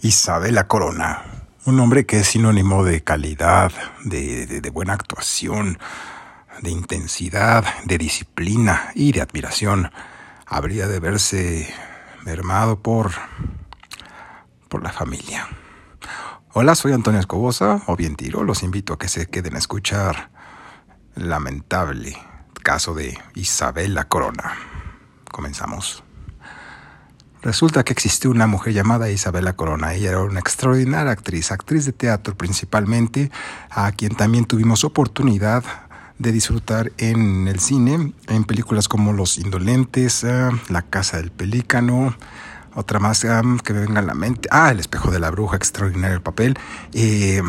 Isabela Corona, un hombre que es sinónimo de calidad, de, buena actuación, de intensidad, de disciplina y de admiración, habría de verse mermado por, por la familia. Hola, soy Antonio Escobosa, o bien tiro, los invito a que se queden a escuchar lamentable caso de Isabela Corona. Comenzamos. Resulta que existió una mujer llamada Isabela Corona. Ella era una extraordinaria actriz, actriz de teatro principalmente, a quien también tuvimos oportunidad de disfrutar en el cine, en películas como Los Indolentes, eh, La Casa del Pelícano, otra más eh, que me venga a la mente, ah, El Espejo de la Bruja, extraordinario el papel. Eh,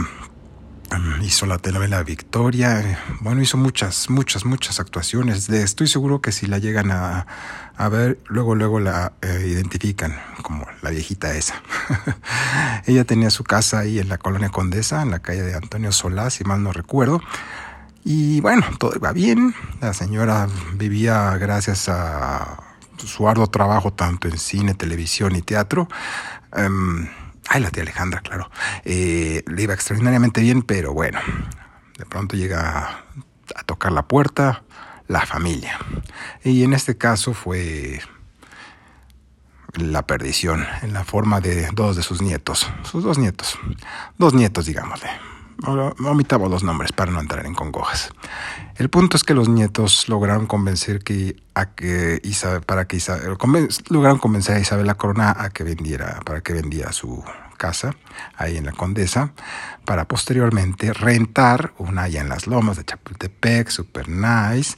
hizo la telenovela Victoria, bueno, hizo muchas, muchas, muchas actuaciones. Estoy seguro que si la llegan a, ver, luego, luego la eh, identifican como la viejita esa. Ella tenía su casa ahí en la colonia Condesa, en la calle de Antonio Solá, si mal no recuerdo. Y bueno, todo iba bien. La señora vivía gracias a su arduo trabajo tanto en cine, televisión y teatro. Em, Ay, la tía Alejandra, claro. Eh, le iba extraordinariamente bien, pero bueno, de pronto llega a, tocar la puerta la familia. Y en este caso fue la perdición en la forma de dos de sus nietos, sus dos nietos, dos nietos, digámosle. Omitamos los nombres para no entrar en congojas. El punto es que los nietos lograron convencer que a que Isabel, para que lograron convencer a Isabel la Corona a que vendiera, para que vendía su casa ahí en la Condesa, para posteriormente rentar una allá en las lomas de Chapultepec, super nice.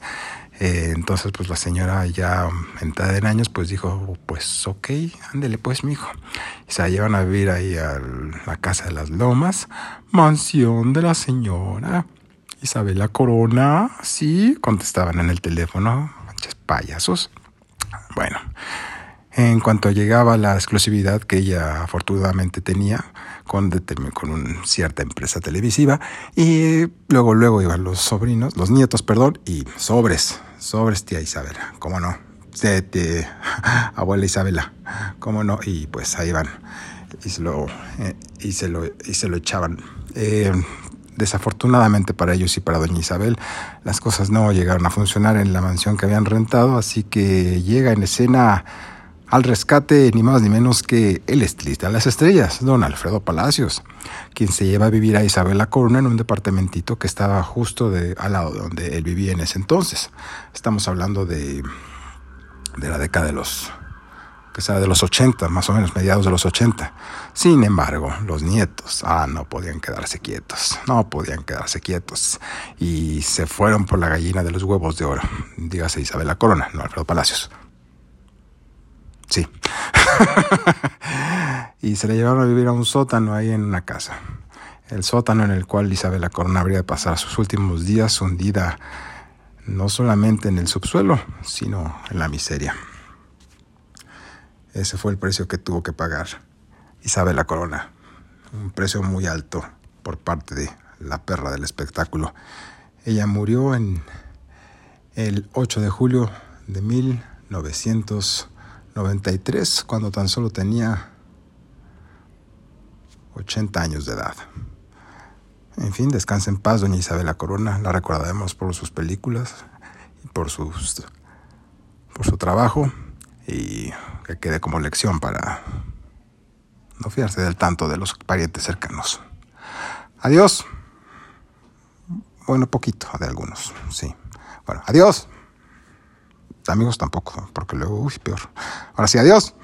Eh, entonces, pues la señora ya entrada en años, pues dijo, pues ok, ándele pues, mijo. Y se llevan a vivir ahí a la casa de las lomas, mansión de la señora Isabela Corona, sí, contestaban en el teléfono, manches payasos. Bueno, en cuanto llegaba la exclusividad que ella afortunadamente tenía con, con una cierta empresa televisiva, y luego, luego iban los sobrinos, los nietos, perdón, y sobres, sobres tía Isabela, cómo no, abuela Isabela, cómo no, y pues ahí van, y se lo, eh, y se lo, y se lo echaban. Eh, Desafortunadamente para ellos y para doña Isabel, las cosas no llegaron a funcionar en la mansión que habían rentado, así que llega en escena al rescate ni más ni menos que el estilista de las estrellas, don Alfredo Palacios, quien se lleva a vivir a Isabel la Corona en un departamentito que estaba justo de, al lado de donde él vivía en ese entonces. Estamos hablando de, de la década de los que sea de los 80, más o menos mediados de los 80. Sin embargo, los nietos, ah, no podían quedarse quietos, no podían quedarse quietos. Y se fueron por la gallina de los huevos de oro, dígase Isabel la Corona, no Alfredo Palacios. Sí. y se le llevaron a vivir a un sótano ahí en una casa. El sótano en el cual Isabel la Corona habría de pasar sus últimos días hundida no solamente en el subsuelo, sino en la miseria. Ese fue el precio que tuvo que pagar Isabel la Corona. Un precio muy alto por parte de la perra del espectáculo. Ella murió en el 8 de julio de 1993, cuando tan solo tenía 80 años de edad. En fin, descansa en paz, doña Isabel la Corona. La recordaremos por sus películas y por, sus, por su trabajo y que quede como lección para no fiarse del tanto de los parientes cercanos. Adiós. Bueno, poquito de algunos, sí. Bueno, adiós. Amigos tampoco, porque luego, uy, peor. Ahora sí, adiós.